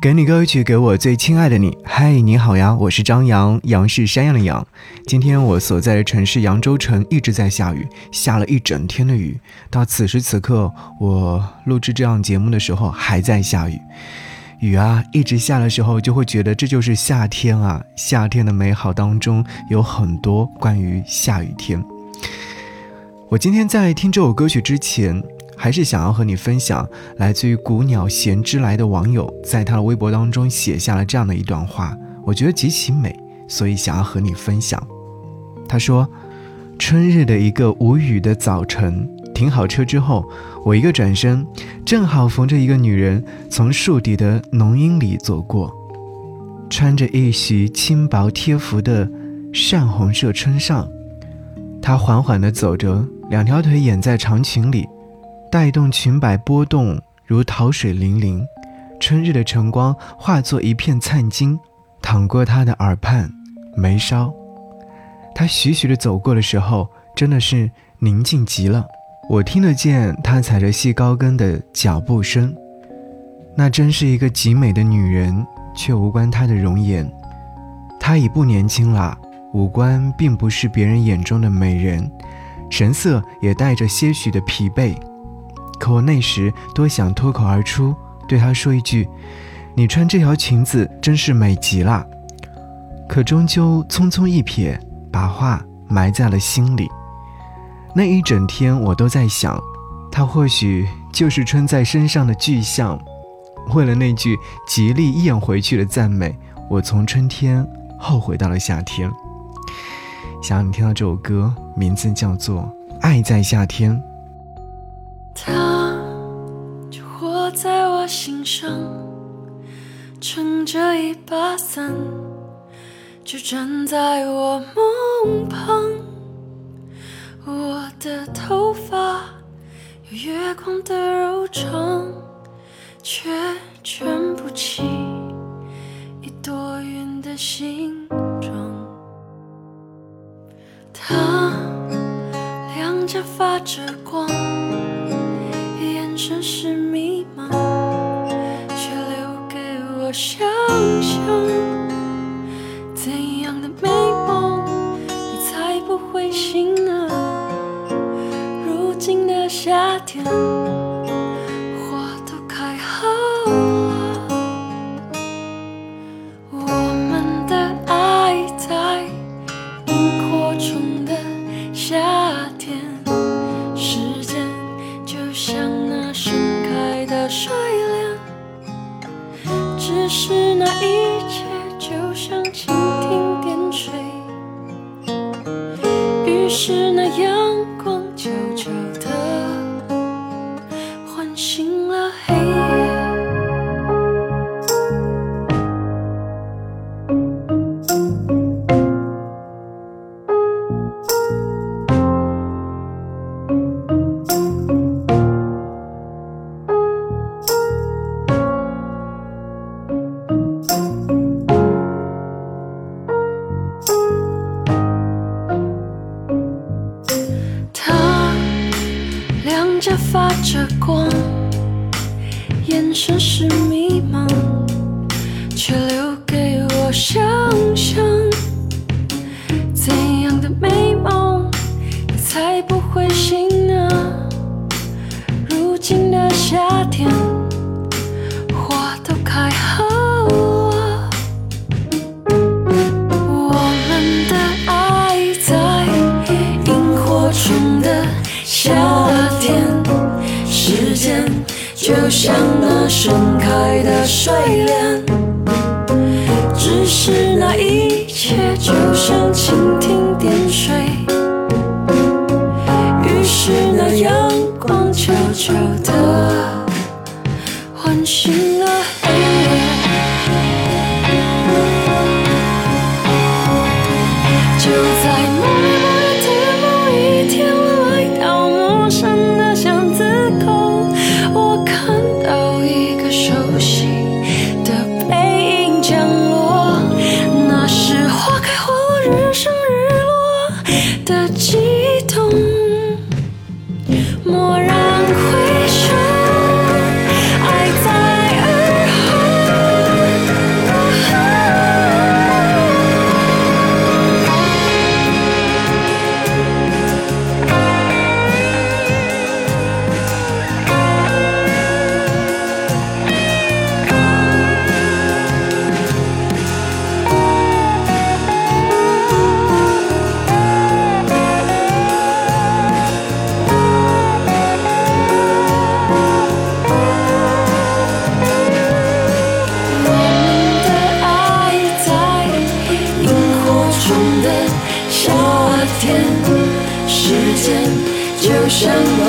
给你歌曲，给我最亲爱的你。嗨，你好呀，我是张扬，杨是山羊的羊。今天我所在的城市扬州城一直在下雨，下了一整天的雨。到此时此刻，我录制这样节目的时候还在下雨。雨啊，一直下的时候，就会觉得这就是夏天啊。夏天的美好当中有很多关于下雨天。我今天在听这首歌曲之前。还是想要和你分享，来自于古鸟衔之来的网友在他的微博当中写下了这样的一段话，我觉得极其美，所以想要和你分享。他说：“春日的一个无雨的早晨，停好车之后，我一个转身，正好逢着一个女人从树底的浓荫里走过，穿着一袭轻薄贴服的扇红色春上，她缓缓地走着，两条腿掩在长裙里。”带动裙摆波动，如桃水粼粼。春日的晨光化作一片灿金，淌过她的耳畔、眉梢。她徐徐地走过的时候，真的是宁静极了。我听得见她踩着细高跟的脚步声。那真是一个极美的女人，却无关她的容颜。她已不年轻了，五官并不是别人眼中的美人，神色也带着些许的疲惫。可我那时多想脱口而出，对他说一句：“你穿这条裙子真是美极了。”可终究匆匆一瞥，把话埋在了心里。那一整天我都在想，他或许就是穿在身上的具象。为了那句极力咽回去的赞美，我从春天后悔到了夏天。想你听到这首歌，名字叫做《爱在夏天》。心上，撑着一把伞，就站在我梦旁。我的头发有月光的柔长，却卷不起一朵云的形状。他两颊发着光。眼神是迷心啊？如今的夏天。是那阳光着光，眼神是迷茫，却留给我想象。怎样的美梦，才不会醒就像那盛开的睡莲，只是那一切就像蜻蜓点水，于是那阳光悄悄的唤醒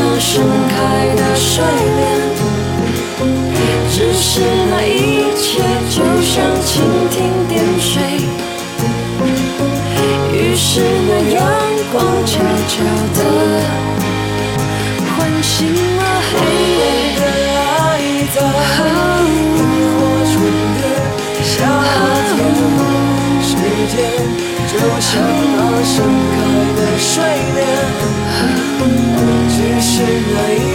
那盛开的睡莲，只是那一切就像蜻蜓点水，于是那阳光悄悄地唤醒了黑夜。的来到，萤火虫的夏天，时间就像那盛开的睡莲，只是了一